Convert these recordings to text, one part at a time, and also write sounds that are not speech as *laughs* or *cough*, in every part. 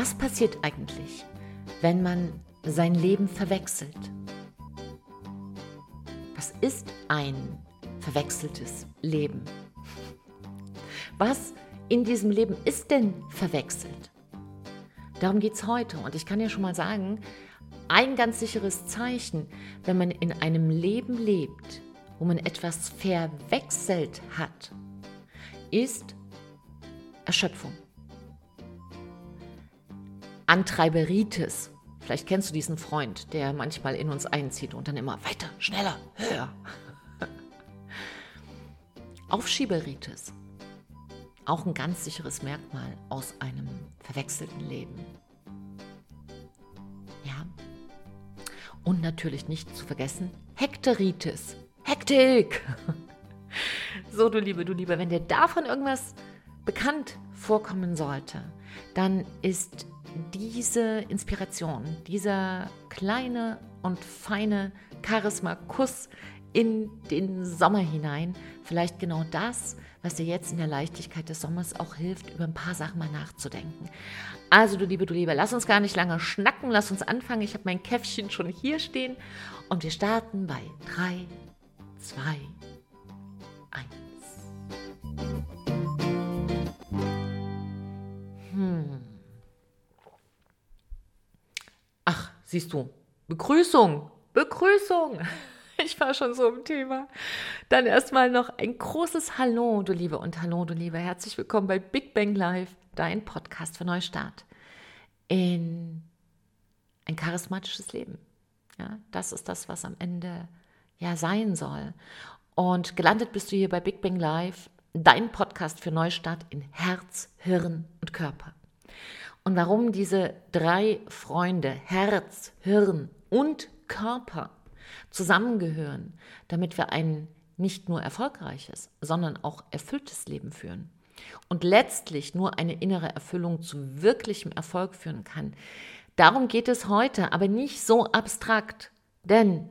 Was passiert eigentlich, wenn man sein Leben verwechselt? Was ist ein verwechseltes Leben? Was in diesem Leben ist denn verwechselt? Darum geht es heute. Und ich kann ja schon mal sagen, ein ganz sicheres Zeichen, wenn man in einem Leben lebt, wo man etwas verwechselt hat, ist Erschöpfung. Antreiberitis. Vielleicht kennst du diesen Freund, der manchmal in uns einzieht und dann immer weiter, schneller, höher. *laughs* Aufschieberitis. Auch ein ganz sicheres Merkmal aus einem verwechselten Leben. Ja. Und natürlich nicht zu vergessen, Hekteritis. Hektik! *laughs* So, du Liebe, du Liebe, wenn dir davon irgendwas bekannt vorkommen sollte, dann ist diese Inspiration, dieser kleine und feine Charisma-Kuss in den Sommer hinein, vielleicht genau das, was dir jetzt in der Leichtigkeit des Sommers auch hilft, über ein paar Sachen mal nachzudenken. Also du Liebe, du Liebe, lass uns gar nicht lange schnacken, lass uns anfangen. Ich habe mein Käffchen schon hier stehen und wir starten bei 3, 2, 1. Hm. Siehst du, Begrüßung, Begrüßung. *laughs* Ich war schon so im Thema. Dann erstmal noch ein großes Hallo, du Liebe und Hallo, du Liebe. Herzlich willkommen bei Big Bang Live, dein Podcast für Neustart in ein charismatisches Leben. Ja, das ist das, was am Ende ja sein soll. Und gelandet bist du hier bei Big Bang Live, dein Podcast für Neustart in Herz, Hirn und Körper. Und warum diese drei Freunde, Herz, Hirn und Körper, zusammengehören, damit wir ein nicht nur erfolgreiches, sondern auch erfülltes Leben führen. Und letztlich nur eine innere Erfüllung zu wirklichem Erfolg führen kann. Darum geht es heute, aber nicht so abstrakt. Denn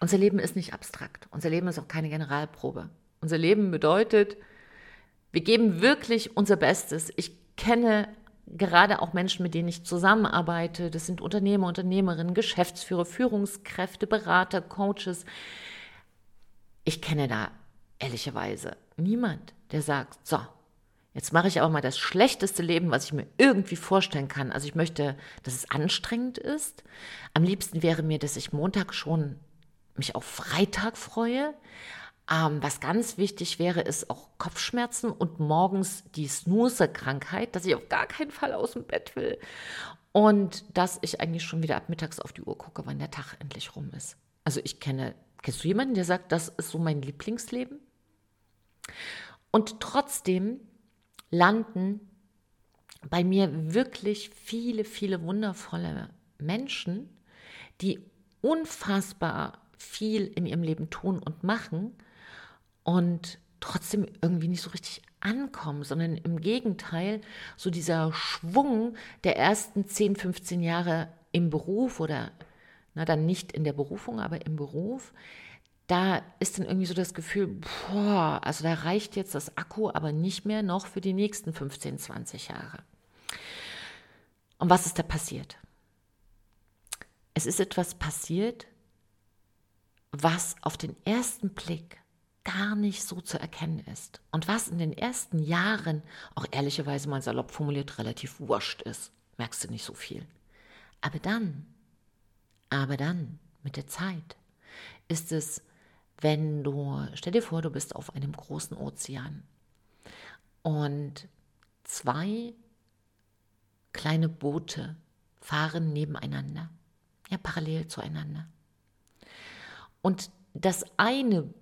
unser Leben ist nicht abstrakt. Unser Leben ist auch keine Generalprobe. Unser Leben bedeutet, wir geben wirklich unser Bestes. Ich kenne gerade auch Menschen, mit denen ich zusammenarbeite, das sind Unternehmer, Unternehmerinnen, Geschäftsführer, Führungskräfte, Berater, Coaches. Ich kenne da ehrlicherweise niemand, der sagt, so, jetzt mache ich aber mal das schlechteste Leben, was ich mir irgendwie vorstellen kann. Also ich möchte, dass es anstrengend ist. Am liebsten wäre mir, dass ich Montag schon mich auf Freitag freue. Ähm, was ganz wichtig wäre, ist auch Kopfschmerzen und morgens die Snooze-Krankheit, dass ich auf gar keinen Fall aus dem Bett will. Und dass ich eigentlich schon wieder ab mittags auf die Uhr gucke, wann der Tag endlich rum ist. Also ich kenne, kennst du jemanden, der sagt, das ist so mein Lieblingsleben? Und trotzdem landen bei mir wirklich viele, viele wundervolle Menschen, die unfassbar viel in ihrem Leben tun und machen und trotzdem irgendwie nicht so richtig ankommen, sondern im Gegenteil, so dieser Schwung der ersten 10, 15 Jahre im Beruf oder na dann nicht in der Berufung, aber im Beruf, da ist dann irgendwie so das Gefühl, boah, also da reicht jetzt das Akku aber nicht mehr noch für die nächsten 15, 20 Jahre. Und was ist da passiert? Es ist etwas passiert, was auf den ersten Blick gar nicht so zu erkennen ist und was in den ersten Jahren auch ehrlicherweise mal salopp formuliert relativ wurscht ist, merkst du nicht so viel. Aber dann, aber dann mit der Zeit ist es, wenn du, stell dir vor, du bist auf einem großen Ozean und zwei kleine Boote fahren nebeneinander, ja parallel zueinander. Und das eine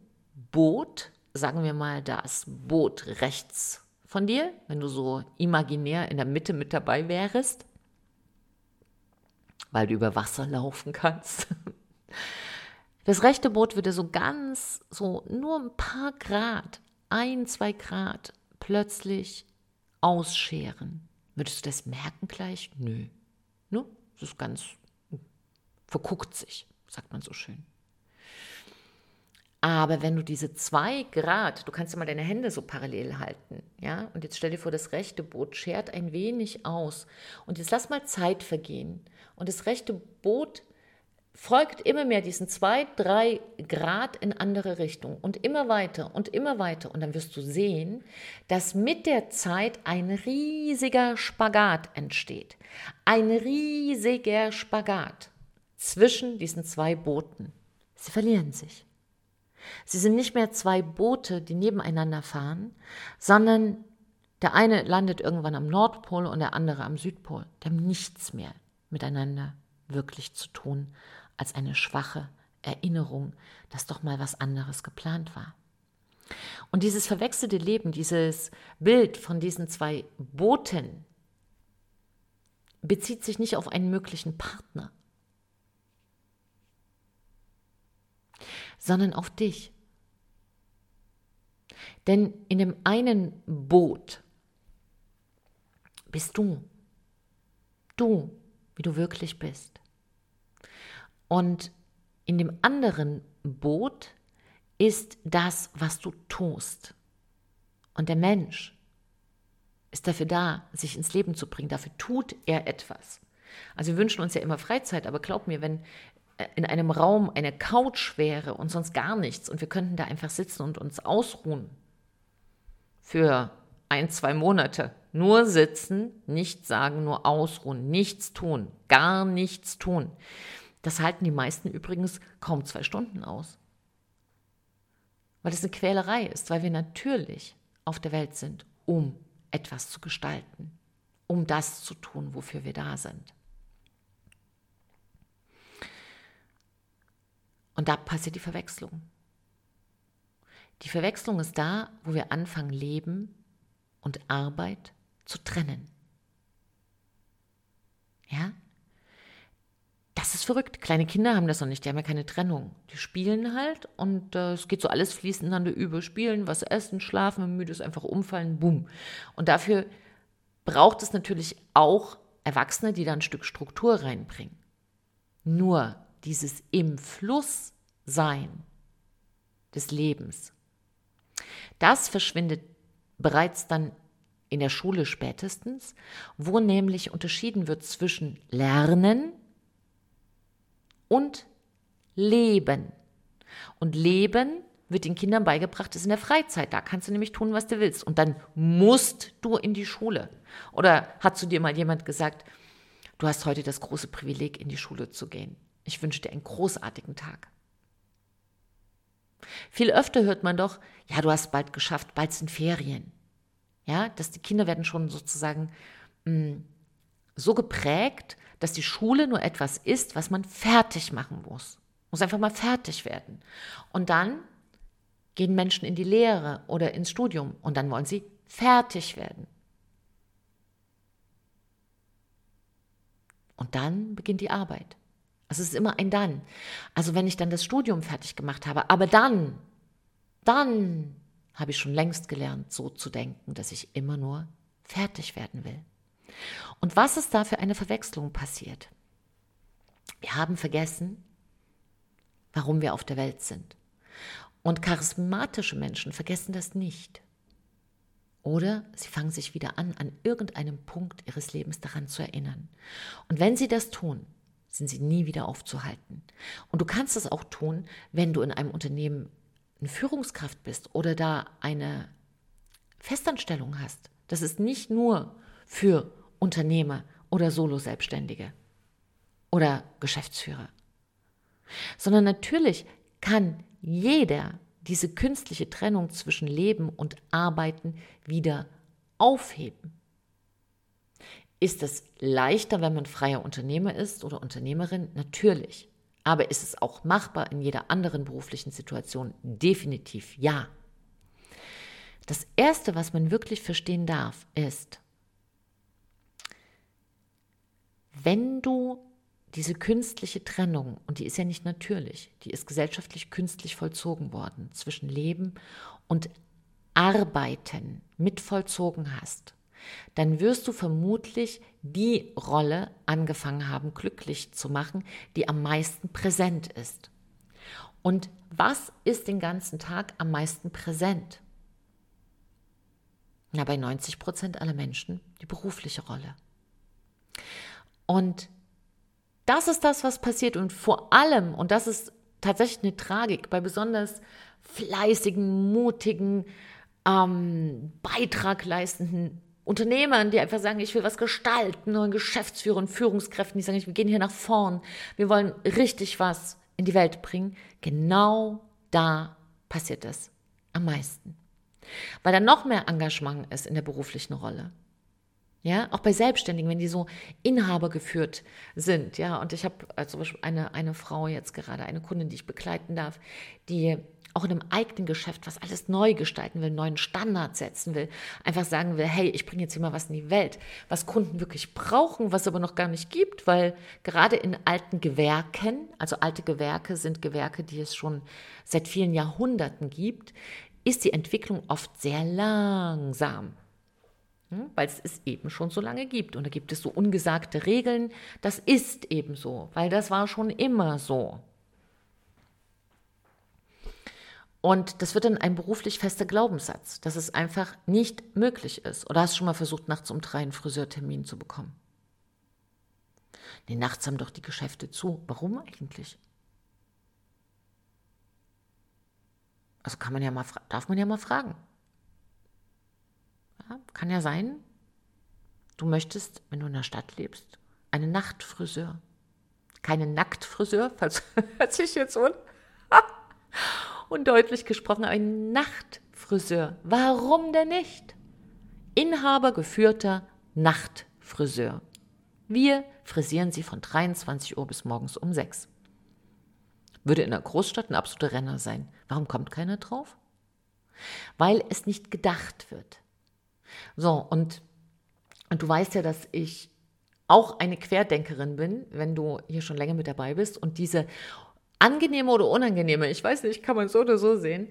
Boot, sagen wir mal das Boot rechts von dir, wenn du so imaginär in der Mitte mit dabei wärst, weil du über Wasser laufen kannst. *laughs* Das rechte Boot würde so ganz, so nur ein paar Grad, ein, zwei Grad plötzlich ausscheren. Würdest du das merken gleich? Nö. Ne? Das ist ganz, verguckt sich, sagt man so schön. Aber wenn du diese zwei Grad, du kannst ja mal deine Hände so parallel halten, ja, und jetzt stell dir vor, das rechte Boot schert ein wenig aus. Und jetzt lass mal Zeit vergehen. Und das rechte Boot folgt immer mehr diesen zwei, drei Grad in andere Richtung und immer weiter und immer weiter. Und dann wirst du sehen, dass mit der Zeit ein riesiger Spagat entsteht. Ein riesiger Spagat zwischen diesen zwei Booten. Sie verlieren sich. Sie sind nicht mehr zwei Boote, die nebeneinander fahren, sondern der eine landet irgendwann am Nordpol und der andere am Südpol. Die haben nichts mehr miteinander wirklich zu tun als eine schwache Erinnerung, dass doch mal was anderes geplant war. Und dieses verwechselte Leben, dieses Bild von diesen zwei Booten, bezieht sich nicht auf einen möglichen Partner, sondern auf dich. Denn in dem einen Boot bist du, du, wie du wirklich bist. Und in dem anderen Boot ist das, was du tust. Und der Mensch ist dafür da, sich ins Leben zu bringen. Dafür tut er etwas. Also wir wünschen uns ja immer Freizeit, aber glaub mir, wenn in einem Raum eine Couch wäre und sonst gar nichts und wir könnten da einfach sitzen und uns ausruhen für ein, zwei Monate. Nur sitzen, nichts sagen, nur ausruhen, nichts tun, gar nichts tun. Das halten die meisten übrigens kaum zwei Stunden aus. Weil es eine Quälerei ist, weil wir natürlich auf der Welt sind, um etwas zu gestalten, um das zu tun, wofür wir da sind. Und da passiert die Verwechslung. Die Verwechslung ist da, wo wir anfangen, Leben und Arbeit zu trennen. Ja? Das ist verrückt. Kleine Kinder haben das noch nicht, die haben ja keine Trennung. Die spielen halt und äh, es geht so alles fließend ineinander über. Spielen, was essen, schlafen, müde ist, einfach umfallen, bumm. Und dafür braucht es natürlich auch Erwachsene, die da ein Stück Struktur reinbringen. Nur dieses im Fluss sein des Lebens, das verschwindet bereits dann in der Schule spätestens, wo nämlich unterschieden wird zwischen Lernen und Leben. Und Leben wird den Kindern beigebracht, ist in der Freizeit. Da kannst du nämlich tun, was du willst. Und dann musst du in die Schule. Oder hat zu dir mal jemand gesagt, du hast heute das große Privileg, in die Schule zu gehen. Ich wünsche dir einen großartigen Tag. Viel öfter hört man doch, ja, du hast bald geschafft, bald sind Ferien. Ja, dass die Kinder werden schon sozusagen mh, mm, so geprägt, dass die Schule nur etwas ist, was man fertig machen muss. Muss einfach mal fertig werden. Und dann gehen Menschen in die Lehre oder ins Studium und dann wollen sie fertig werden. Und dann beginnt die Arbeit. Es ist immer ein Dann. Also wenn ich dann das Studium fertig gemacht habe, aber dann, dann habe ich schon längst gelernt, so zu denken, dass ich immer nur fertig werden will. Und was ist da für eine Verwechslung passiert? Wir haben vergessen, warum wir auf der Welt sind. Und charismatische Menschen vergessen das nicht. Oder sie fangen sich wieder an, an irgendeinem Punkt ihres Lebens daran zu erinnern. Und wenn sie das tun, sind sie nie wieder aufzuhalten. Und du kannst das auch tun, wenn du in einem Unternehmen eine Führungskraft bist oder da eine Festanstellung hast. Das ist nicht nur für Unternehmer oder Solo-Selbstständige oder Geschäftsführer, sondern natürlich kann jeder diese künstliche Trennung zwischen Leben und Arbeiten wieder aufheben. Ist es leichter, wenn man freier Unternehmer ist oder Unternehmerin? Natürlich. Aber ist es auch machbar in jeder anderen beruflichen Situation? Definitiv ja. Das Erste, was man wirklich verstehen darf, ist, wenn du diese künstliche Trennung, und die ist ja nicht natürlich, die ist gesellschaftlich künstlich vollzogen worden, zwischen Leben und Arbeiten mit vollzogen hast, dann wirst du vermutlich die Rolle angefangen haben, glücklich zu machen, die am meisten präsent ist. Und was ist den ganzen Tag am meisten präsent? Na, bei 90 Prozent aller Menschen die berufliche Rolle. Und das ist das, was passiert. Und vor allem, und das ist tatsächlich eine Tragik, bei besonders fleißigen, mutigen, ähm, Beitrag leistenden Unternehmern, die einfach sagen, ich will was gestalten, und Geschäftsführern, Führungskräften, die sagen, wir gehen hier nach vorn, wir wollen richtig was in die Welt bringen. Genau da passiert es am meisten. Weil da noch mehr Engagement ist in der beruflichen Rolle. Ja, auch bei Selbstständigen, wenn die so Inhaber geführt sind, ja, und ich habe also eine, eine Frau jetzt gerade, eine Kundin, die ich begleiten darf, die auch in einem eigenen Geschäft was alles neu gestalten will, neuen Standard setzen will, einfach sagen will, hey, ich bringe jetzt hier mal was in die Welt, was Kunden wirklich brauchen, was es aber noch gar nicht gibt, weil gerade in alten Gewerken, also alte Gewerke sind Gewerke, die es schon seit vielen Jahrhunderten gibt, ist die Entwicklung oft sehr langsam. Hm? Weil es es eben schon so lange gibt. Und da gibt es so ungesagte Regeln. Das ist eben so, weil das war schon immer so. Und das wird dann ein beruflich fester Glaubenssatz, dass es einfach nicht möglich ist. Oder hast du schon mal versucht, nachts um drei einen Friseurtermin zu bekommen? Nee, nachts haben doch die Geschäfte zu. Warum eigentlich? Also kann man ja mal, darf man ja mal fragen. Ja, kann ja sein, du möchtest, wenn du in der Stadt lebst, einen Nachtfriseur. Keinen Nacktfriseur, falls *laughs* hört sich jetzt un. *laughs* Und deutlich gesprochen, ein Nachtfriseur. Warum denn nicht? Inhaber geführter Nachtfriseur. Wir frisieren sie von 23 Uhr bis morgens um 6. Würde in einer Großstadt ein absoluter Renner sein. Warum kommt keiner drauf? Weil es nicht gedacht wird. So, und, und du weißt ja, dass ich auch eine Querdenkerin bin, wenn du hier schon länger mit dabei bist und diese angenehme oder unangenehme, ich weiß nicht, kann man so oder so sehen,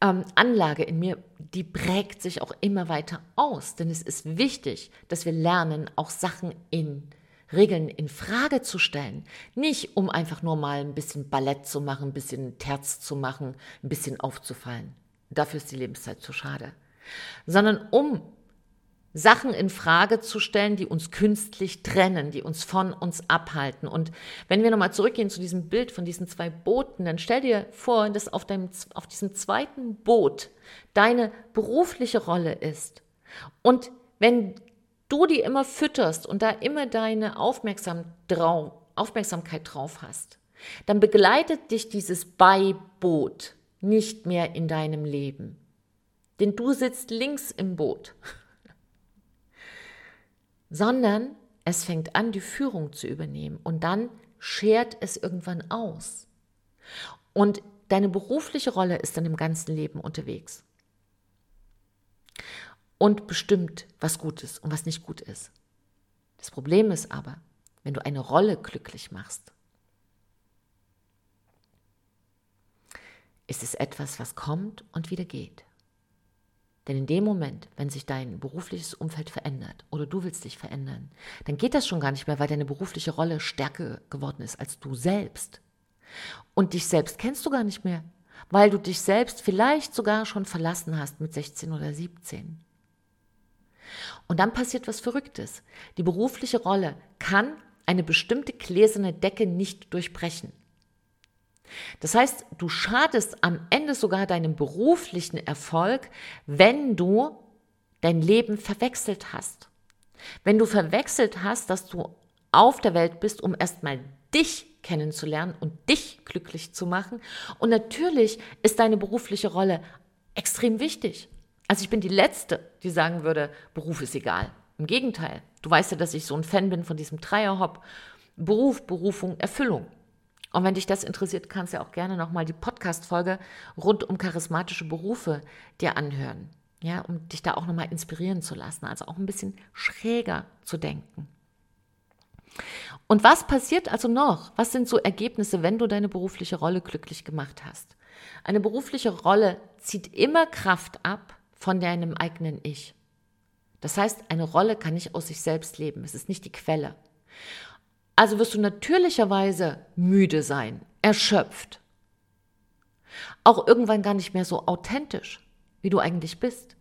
ähm, Anlage in mir, die prägt sich auch immer weiter aus. Denn es ist wichtig, dass wir lernen, auch Sachen in Regeln in Frage zu stellen. Nicht, um einfach nur mal ein bisschen Ballett zu machen, ein bisschen Terz zu machen, ein bisschen aufzufallen. Dafür ist die Lebenszeit zu schade. Sondern um Sachen in Frage zu stellen, die uns künstlich trennen, die uns von uns abhalten. Und wenn wir nochmal zurückgehen zu diesem Bild von diesen zwei Booten, dann stell dir vor, dass auf, deinem, auf diesem zweiten Boot deine berufliche Rolle ist. Und wenn du die immer fütterst und da immer deine Aufmerksam drauf, Aufmerksamkeit drauf hast, dann begleitet dich dieses Beiboot nicht mehr in deinem Leben. Denn du sitzt links im Boot sondern es fängt an, die Führung zu übernehmen und dann schert es irgendwann aus. Und deine berufliche Rolle ist dann im ganzen Leben unterwegs und bestimmt, was gut ist und was nicht gut ist. Das Problem ist aber, wenn du eine Rolle glücklich machst, ist es etwas, was kommt und wieder geht. Denn in dem Moment, wenn sich dein berufliches Umfeld verändert oder du willst dich verändern, dann geht das schon gar nicht mehr, weil deine berufliche Rolle stärker geworden ist als du selbst. Und dich selbst kennst du gar nicht mehr, weil du dich selbst vielleicht sogar schon verlassen hast mit 16 oder 17. Und dann passiert was Verrücktes. Die berufliche Rolle kann eine bestimmte gläserne Decke nicht durchbrechen. Das heißt, du schadest am Ende sogar deinem beruflichen Erfolg, wenn du dein Leben verwechselt hast. Wenn du verwechselt hast, dass du auf der Welt bist, um erstmal dich kennenzulernen und dich glücklich zu machen. Und natürlich ist deine berufliche Rolle extrem wichtig. Also ich bin die Letzte, die sagen würde, Beruf ist egal. Im Gegenteil, du weißt ja, dass ich so ein Fan bin von diesem Dreierhop. Beruf, Berufung, Erfüllung. Und wenn dich das interessiert, kannst du ja auch gerne nochmal die Podcast-Folge rund um charismatische Berufe dir anhören. Ja, um dich da auch nochmal inspirieren zu lassen, also auch ein bisschen schräger zu denken. Und was passiert also noch? Was sind so Ergebnisse, wenn du deine berufliche Rolle glücklich gemacht hast? Eine berufliche Rolle zieht immer Kraft ab von deinem eigenen Ich. Das heißt, eine Rolle kann nicht aus sich selbst leben. Es ist nicht die Quelle. Also wirst du natürlicherweise müde sein, erschöpft. Auch irgendwann gar nicht mehr so authentisch, wie du eigentlich bist.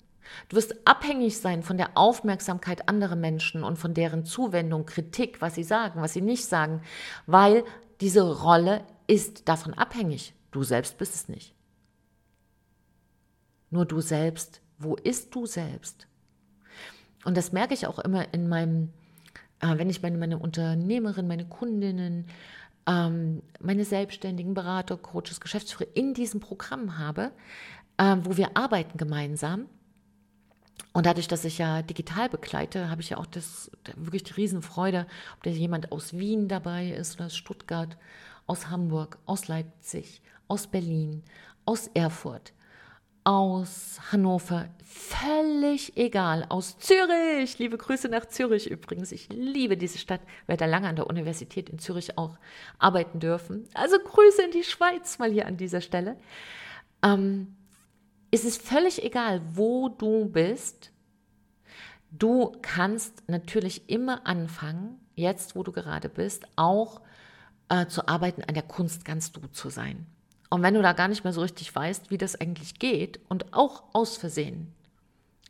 Du wirst abhängig sein von der Aufmerksamkeit anderer Menschen und von deren Zuwendung, Kritik, was sie sagen, was sie nicht sagen, weil diese Rolle ist davon abhängig. Du selbst bist es nicht. Nur du selbst, wo ist du selbst? Und das merke ich auch immer in meinem, äh, wenn ich meine, meine Unternehmerin, meine Kundinnen, ähm, meine Selbstständigen, Berater, Coaches, Geschäftsführer in diesem Programm habe, äh, wo wir arbeiten gemeinsam. Und dadurch, dass ich ja digital begleite, habe ich ja auch das, wirklich die Riesenfreude, ob da jemand aus Wien dabei ist oder aus Stuttgart, aus Hamburg, aus Leipzig, aus Berlin, aus Erfurt, aus Hannover, völlig egal, aus Zürich, liebe Grüße nach Zürich übrigens, ich liebe diese Stadt, werde lange an der Universität in Zürich auch arbeiten dürfen. Also Grüße in die Schweiz mal hier an dieser Stelle. Ähm, es ist völlig egal, wo du bist. Du kannst natürlich immer anfangen, jetzt wo du gerade bist, auch äh, zu arbeiten, an der Kunst ganz du zu sein. Und wenn du da gar nicht mehr so richtig weißt, wie das eigentlich geht und auch aus Versehen,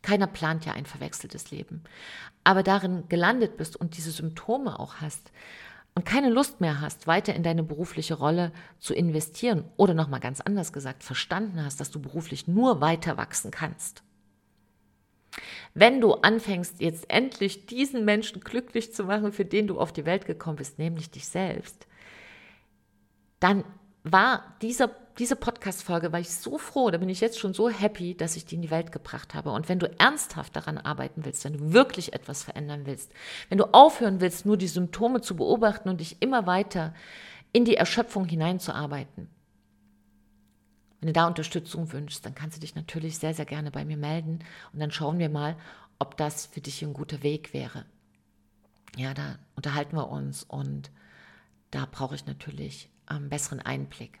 keiner plant ja ein verwechseltes Leben, aber darin gelandet bist und diese Symptome auch hast und keine Lust mehr hast, weiter in deine berufliche Rolle zu investieren oder nochmal ganz anders gesagt, verstanden hast, dass du beruflich nur weiter wachsen kannst. Wenn du anfängst, jetzt endlich diesen Menschen glücklich zu machen, für den du auf die Welt gekommen bist, nämlich dich selbst, dann war dieser, diese Podcast-Folge, war ich so froh, da bin ich jetzt schon so happy, dass ich die in die Welt gebracht habe. Und wenn du ernsthaft daran arbeiten willst, wenn du wirklich etwas verändern willst, wenn du aufhören willst, nur die Symptome zu beobachten und dich immer weiter in die Erschöpfung hineinzuarbeiten, wenn du da Unterstützung wünschst, dann kannst du dich natürlich sehr, sehr gerne bei mir melden und dann schauen wir mal, ob das für dich ein guter Weg wäre. Ja, da unterhalten wir uns und da brauche ich natürlich ähm, besseren Einblick.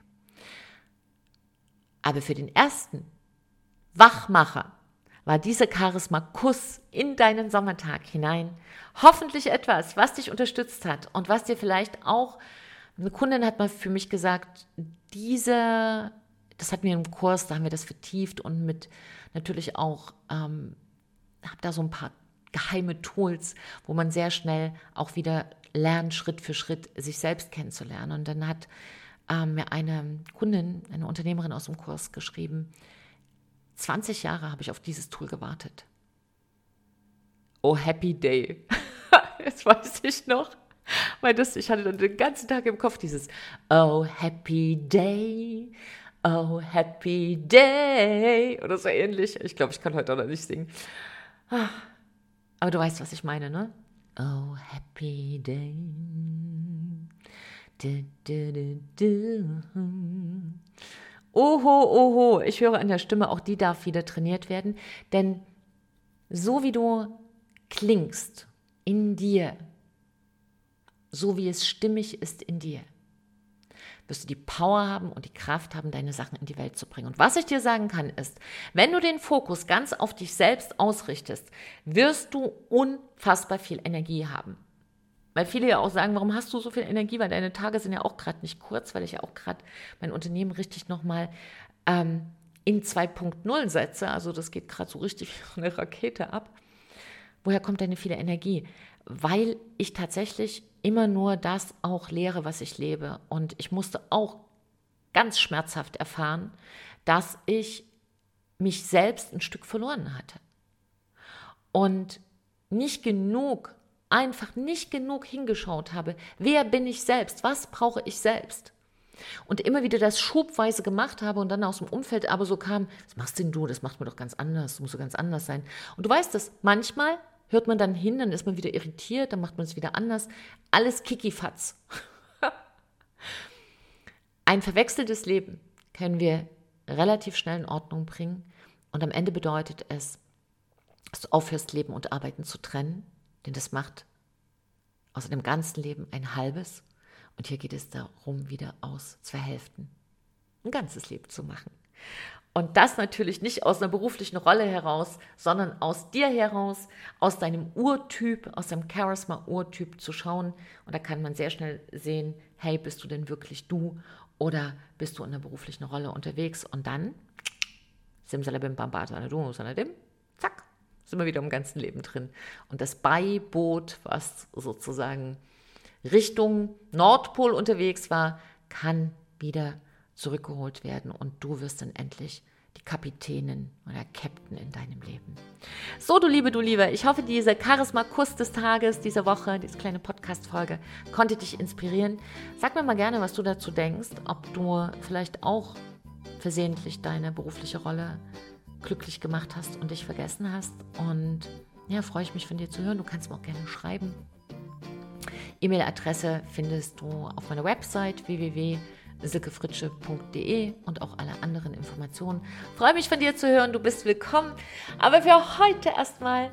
Aber für den ersten Wachmacher war dieser Charisma-Kuss in deinen Sommertag hinein hoffentlich etwas, was dich unterstützt hat und was dir vielleicht auch, eine Kundin hat mal für mich gesagt, diese, das hatten wir im Kurs, da haben wir das vertieft und mit natürlich auch, ähm, habe da so ein paar geheime Tools, wo man sehr schnell auch wieder lernt, Schritt für Schritt sich selbst kennenzulernen. Und dann hat ähm, mir eine Kundin, eine Unternehmerin aus dem Kurs geschrieben, 20 Jahre habe ich auf dieses Tool gewartet. Oh, happy day. *laughs* Jetzt weiß ich noch. Weil das, ich hatte dann den ganzen Tag im Kopf dieses Oh, happy day. Oh, happy day. Oder so ähnlich. Ich glaube, ich kann heute auch noch nicht singen. Ah. Aber du weißt, was ich meine, ne? Oh, happy day. Du, du, du, oho, oho, ich höre an der Stimme, auch die darf wieder trainiert werden. Denn so wie du klingst in dir, so wie es stimmig ist in dir, wirst du die Power haben und die Kraft haben, deine Sachen in die Welt zu bringen. Und was ich dir sagen kann, ist, wenn du den Fokus ganz auf dich selbst ausrichtest, wirst du unfassbar viel Energie haben. Weil viele ja auch sagen, warum hast du so viel Energie? Weil deine Tage sind ja auch gerade nicht kurz, weil ich ja auch gerade mein Unternehmen richtig nochmal ähm, in 2.0 setze. Also das geht gerade so richtig wie eine Rakete ab. Woher kommt deine viele Energie? Weil ich tatsächlich immer nur das auch lehre, was ich lebe. Und ich musste auch ganz schmerzhaft erfahren, dass ich mich selbst ein Stück verloren hatte. Und nicht genug, einfach nicht genug hingeschaut habe, wer bin ich selbst, was brauche ich selbst. Und immer wieder das schubweise gemacht habe und dann aus dem Umfeld aber so kam, was machst denn du, das macht mir doch ganz anders, das muss so ganz anders sein. Und du weißt das, manchmal hört man dann hin, dann ist man wieder irritiert, dann macht man es wieder anders. Alles Kikifatz. *laughs* Ein verwechseltes Leben können wir relativ schnell in Ordnung bringen und am Ende bedeutet es, dass du aufhörst, Leben und Arbeiten zu trennen, denn das macht aus einem ganzen Leben ein halbes und hier geht es darum, wieder aus zwei Hälften ein ganzes Leben zu machen. Und das natürlich nicht aus einer beruflichen Rolle heraus, sondern aus dir heraus, aus deinem Urtyp, aus dem Charisma-Urtyp zu schauen. Und da kann man sehr schnell sehen, hey, bist du denn wirklich du oder bist du in einer beruflichen Rolle unterwegs? Und dann, simsalabim, bambata, zack, sind wir wieder im ganzen Leben drin. Und das Beiboot, was sozusagen Richtung Nordpol unterwegs war, kann wieder zurückgeholt werden und du wirst dann endlich die Kapitänin oder Captain in deinem Leben. So, du Liebe, du Liebe, ich hoffe, diese Charisma-Kuss des Tages, diese Woche, diese kleine Podcast-Folge konnte dich inspirieren. Sag mir mal gerne, was du dazu denkst, ob du vielleicht auch versehentlich deine berufliche Rolle glücklich gemacht hast und dich vergessen hast. Und ja, freue ich mich von dir zu hören. Du kannst mir auch gerne schreiben. E-Mail-Adresse findest du auf meiner Website www silkefritsche.de und auch alle anderen Informationen. Freue mich von dir zu hören, du bist willkommen. Aber für heute erstmal,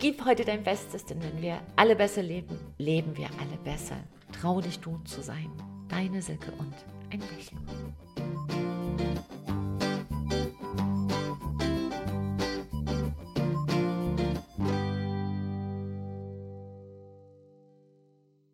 gib heute dein Bestes, denn wenn wir alle besser leben, leben wir alle besser. Trau dich du zu sein. Deine Silke und ein Lächeln.